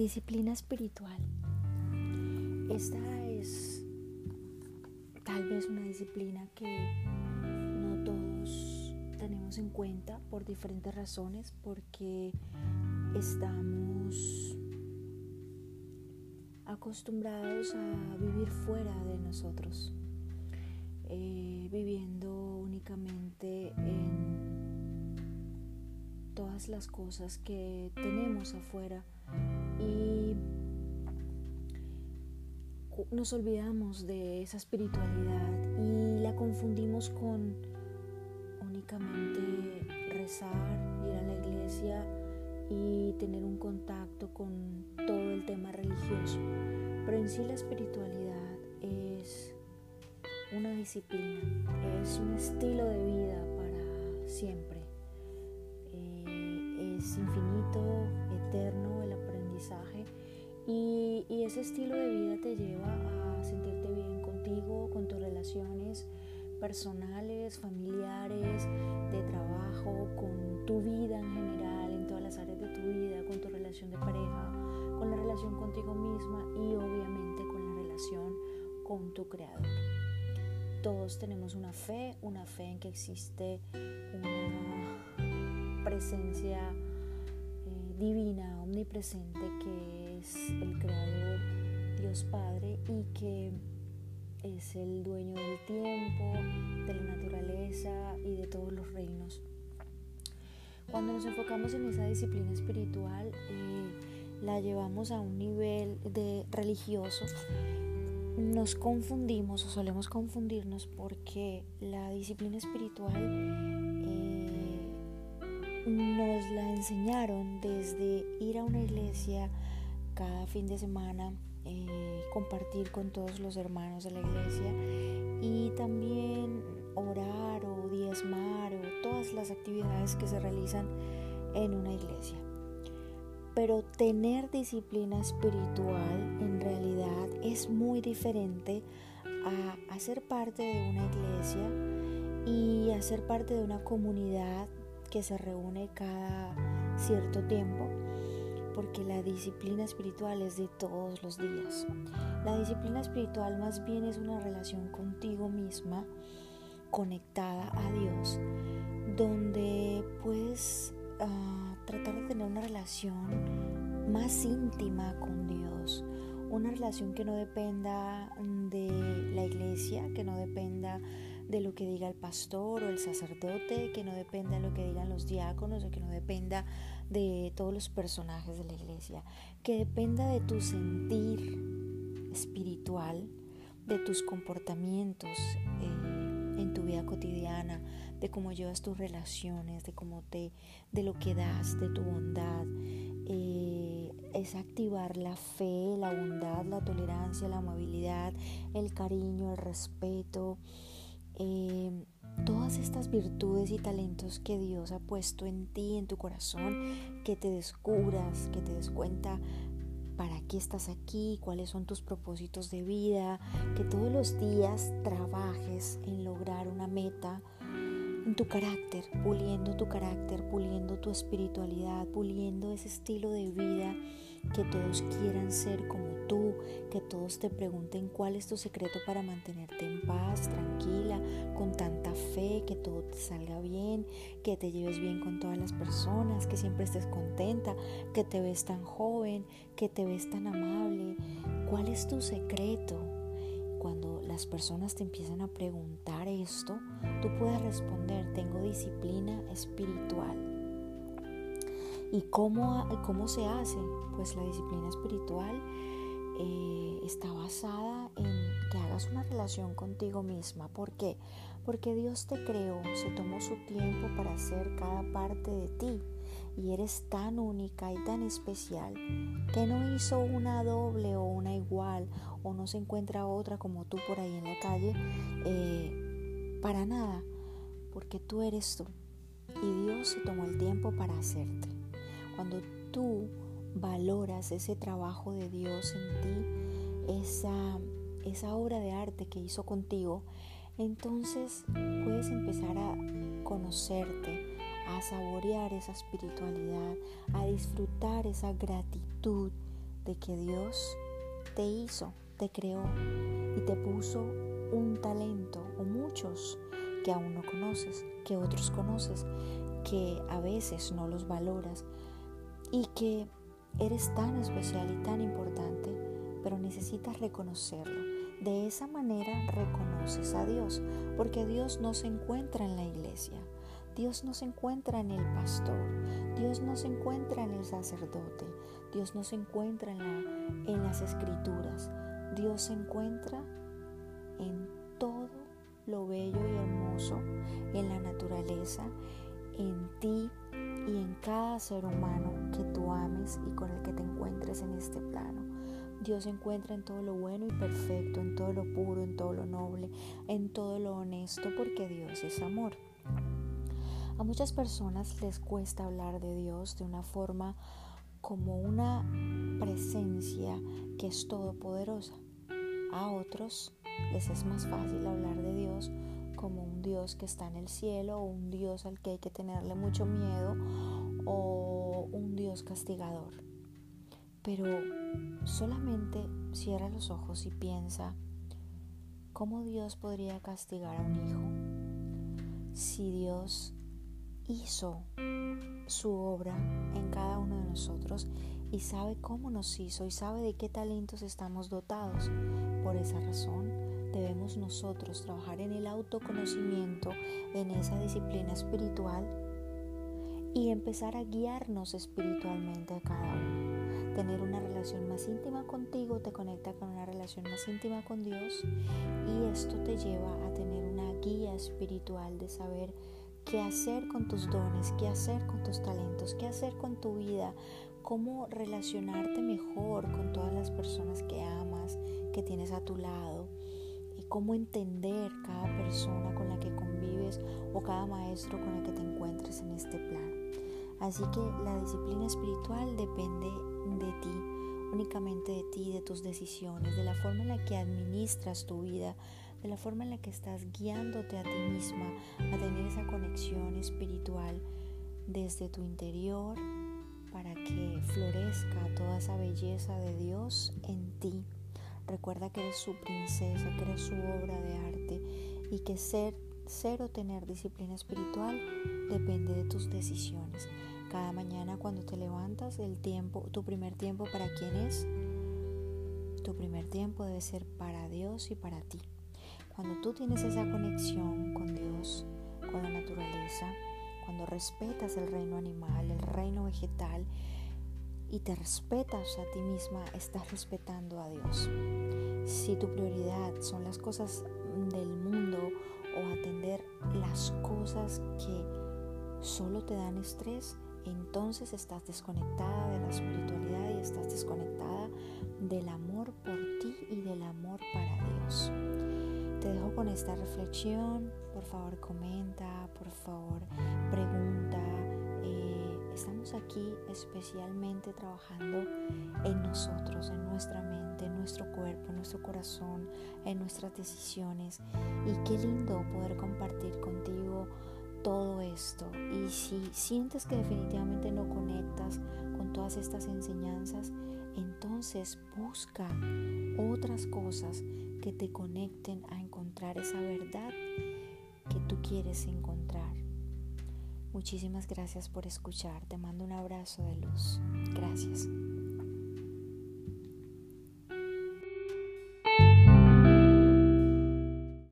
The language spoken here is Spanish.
Disciplina espiritual. Esta es tal vez una disciplina que no todos tenemos en cuenta por diferentes razones, porque estamos acostumbrados a vivir fuera de nosotros, eh, viviendo únicamente en todas las cosas que tenemos afuera y nos olvidamos de esa espiritualidad y la confundimos con únicamente rezar, ir a la iglesia y tener un contacto con todo el tema religioso. Pero en sí la espiritualidad es una disciplina, es un estilo de vida para siempre. Eh, es infinito, eterno y, y ese estilo de vida te lleva a sentirte bien contigo, con tus relaciones personales, familiares, de trabajo, con tu vida en general, en todas las áreas de tu vida, con tu relación de pareja, con la relación contigo misma y obviamente con la relación con tu creador. Todos tenemos una fe, una fe en que existe una presencia eh, divina, omnipresente, que es el creador, Dios Padre, y que es el dueño del tiempo, de la naturaleza y de todos los reinos. Cuando nos enfocamos en esa disciplina espiritual, eh, la llevamos a un nivel de religioso, nos confundimos o solemos confundirnos porque la disciplina espiritual eh, nos la enseñaron desde ir a una iglesia cada fin de semana, eh, compartir con todos los hermanos de la iglesia y también orar o diezmar o todas las actividades que se realizan en una iglesia. Pero tener disciplina espiritual en realidad es muy diferente a hacer parte de una iglesia y a ser parte de una comunidad que se reúne cada cierto tiempo porque la disciplina espiritual es de todos los días. La disciplina espiritual más bien es una relación contigo misma, conectada a Dios, donde puedes uh, tratar de tener una relación más íntima con Dios, una relación que no dependa de la iglesia, que no dependa de lo que diga el pastor o el sacerdote, que no dependa de lo que digan los diáconos, o que no dependa de todos los personajes de la iglesia, que dependa de tu sentir espiritual, de tus comportamientos eh, en tu vida cotidiana, de cómo llevas tus relaciones, de cómo te, de lo que das, de tu bondad. Eh, es activar la fe, la bondad, la tolerancia, la amabilidad, el cariño, el respeto. Eh, todas estas virtudes y talentos que Dios ha puesto en ti, en tu corazón, que te descubras, que te des cuenta para qué estás aquí, cuáles son tus propósitos de vida, que todos los días trabajes en lograr una meta en tu carácter, puliendo tu carácter, puliendo tu espiritualidad, puliendo ese estilo de vida que todos quieran ser como tú, que todos te pregunten cuál es tu secreto para mantenerte en paz, tranquila, con tanta fe, que todo te salga bien, que te lleves bien con todas las personas, que siempre estés contenta, que te ves tan joven, que te ves tan amable. ¿Cuál es tu secreto? Cuando las personas te empiezan a preguntar esto, tú puedes responder, tengo disciplina espiritual. ¿Y cómo, cómo se hace? Pues la disciplina espiritual eh, está basada en que hagas una relación contigo misma. ¿Por qué? Porque Dios te creó, se tomó su tiempo para hacer cada parte de ti y eres tan única y tan especial que no hizo una doble o una igual o no se encuentra otra como tú por ahí en la calle eh, para nada, porque tú eres tú y Dios se tomó el tiempo para hacerte. Cuando tú valoras ese trabajo de Dios en ti, esa, esa obra de arte que hizo contigo, entonces puedes empezar a conocerte, a saborear esa espiritualidad, a disfrutar esa gratitud de que Dios te hizo, te creó y te puso un talento o muchos que aún no conoces, que otros conoces, que a veces no los valoras y que eres tan especial y tan importante, pero necesitas reconocerlo. De esa manera reconoces a Dios, porque Dios no se encuentra en la iglesia, Dios no se encuentra en el pastor, Dios no se encuentra en el sacerdote, Dios no se encuentra en, la, en las escrituras, Dios se encuentra en todo lo bello y hermoso, en la naturaleza, en ti y en cada ser humano que tú ames y con el que te encuentres en este plano. Dios se encuentra en todo lo bueno y perfecto, en todo lo puro, en todo lo noble, en todo lo honesto, porque Dios es amor. A muchas personas les cuesta hablar de Dios de una forma como una presencia que es todopoderosa. A otros les es más fácil hablar de Dios como un Dios que está en el cielo o un Dios al que hay que tenerle mucho miedo o un Dios castigador. Pero solamente cierra los ojos y piensa cómo Dios podría castigar a un hijo si Dios hizo su obra en cada uno de nosotros y sabe cómo nos hizo y sabe de qué talentos estamos dotados. Por esa razón, debemos nosotros trabajar en el autoconocimiento, en esa disciplina espiritual y empezar a guiarnos espiritualmente a cada uno. Tener una relación más íntima contigo te conecta con una relación más íntima con Dios y esto te lleva a tener una guía espiritual de saber qué hacer con tus dones, qué hacer con tus talentos, qué hacer con tu vida, cómo relacionarte mejor con todas las personas que amas, que tienes a tu lado cómo entender cada persona con la que convives o cada maestro con el que te encuentres en este plan. Así que la disciplina espiritual depende de ti, únicamente de ti, de tus decisiones, de la forma en la que administras tu vida, de la forma en la que estás guiándote a ti misma a tener esa conexión espiritual desde tu interior para que florezca toda esa belleza de Dios en ti. Recuerda que eres su princesa, que eres su obra de arte y que ser, ser o tener disciplina espiritual depende de tus decisiones. Cada mañana cuando te levantas, el tiempo, tu primer tiempo para quién es, tu primer tiempo debe ser para Dios y para ti. Cuando tú tienes esa conexión con Dios, con la naturaleza, cuando respetas el reino animal, el reino vegetal, y te respetas a ti misma, estás respetando a Dios. Si tu prioridad son las cosas del mundo o atender las cosas que solo te dan estrés, entonces estás desconectada de la espiritualidad y estás desconectada del amor por ti y del amor para Dios. Te dejo con esta reflexión. Por favor, comenta, por favor, pregunta Estamos aquí especialmente trabajando en nosotros, en nuestra mente, en nuestro cuerpo, en nuestro corazón, en nuestras decisiones. Y qué lindo poder compartir contigo todo esto. Y si sientes que definitivamente no conectas con todas estas enseñanzas, entonces busca otras cosas que te conecten a encontrar esa verdad que tú quieres encontrar. Muchísimas gracias por escuchar. Te mando un abrazo de luz. Gracias.